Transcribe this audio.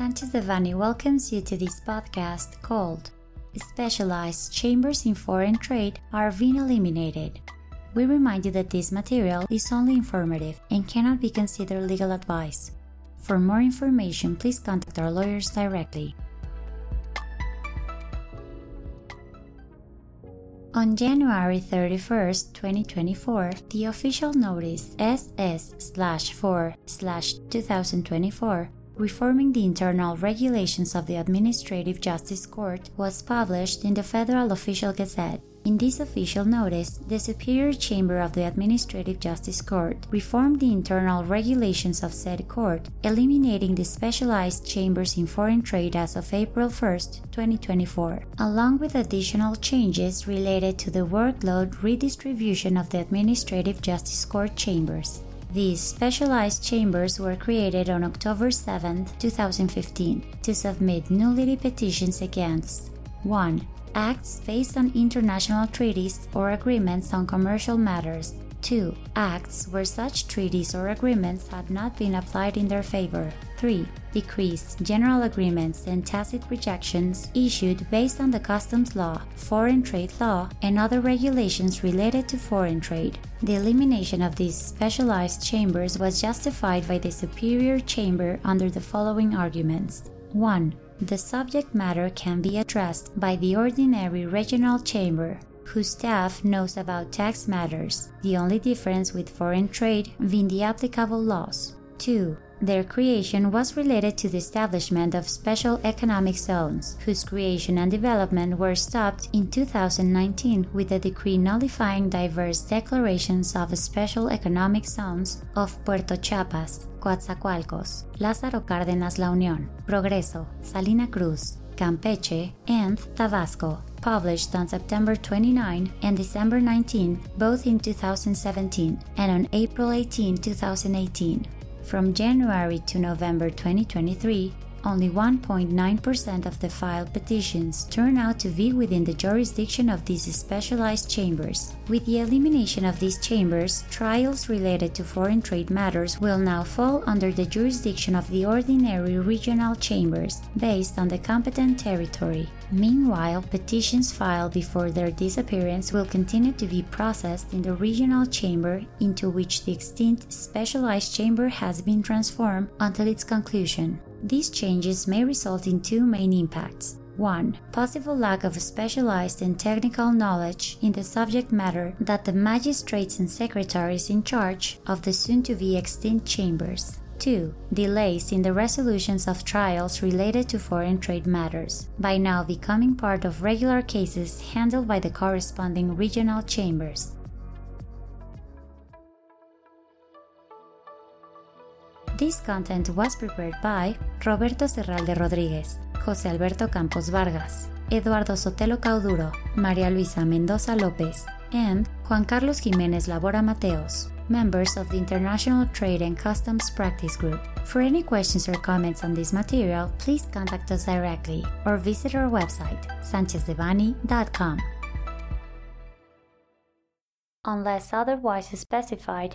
Sanchez Devanny welcomes you to this podcast called Specialized Chambers in Foreign Trade Are Being Eliminated. We remind you that this material is only informative and cannot be considered legal advice. For more information, please contact our lawyers directly. On January 31, 2024, the official notice SS/4/2024 reforming the internal regulations of the Administrative Justice Court was published in the Federal Official Gazette. In this official notice, the Superior Chamber of the Administrative Justice Court reformed the internal regulations of said court, eliminating the specialized chambers in foreign trade as of April 1, 2024, along with additional changes related to the workload redistribution of the Administrative Justice Court chambers. These specialized chambers were created on October 7, 2015, to submit nullity petitions against 1 acts based on international treaties or agreements on commercial matters. 2. Acts where such treaties or agreements have not been applied in their favor. 3. Decrees, general agreements, and tacit rejections issued based on the customs law, foreign trade law, and other regulations related to foreign trade. The elimination of these specialized chambers was justified by the Superior Chamber under the following arguments 1 the subject matter can be addressed by the ordinary regional chamber, whose staff knows about tax matters, the only difference with foreign trade being the applicable laws. 2. Their creation was related to the establishment of special economic zones, whose creation and development were stopped in 2019 with a decree nullifying diverse declarations of special economic zones of Puerto Chiapas, Coatzacoalcos, Lázaro Cárdenas La Unión, Progreso, Salina Cruz, Campeche, and Tabasco, published on September 29 and December 19, both in 2017, and on April 18, 2018. From January to November 2023, only 1.9% of the filed petitions turn out to be within the jurisdiction of these specialized chambers. With the elimination of these chambers, trials related to foreign trade matters will now fall under the jurisdiction of the ordinary regional chambers based on the competent territory. Meanwhile, petitions filed before their disappearance will continue to be processed in the regional chamber into which the extinct specialized chamber has been transformed until its conclusion. These changes may result in two main impacts. 1. Possible lack of specialized and technical knowledge in the subject matter that the magistrates and secretaries in charge of the soon to be extinct chambers. 2. Delays in the resolutions of trials related to foreign trade matters, by now becoming part of regular cases handled by the corresponding regional chambers. This content was prepared by Roberto Serralde Rodríguez, José Alberto Campos Vargas, Eduardo Sotelo Cauduro, María Luisa Mendoza López, and Juan Carlos Jiménez Labora Mateos, members of the International Trade and Customs Practice Group. For any questions or comments on this material, please contact us directly or visit our website, sanchezdevanny.com. Unless otherwise specified,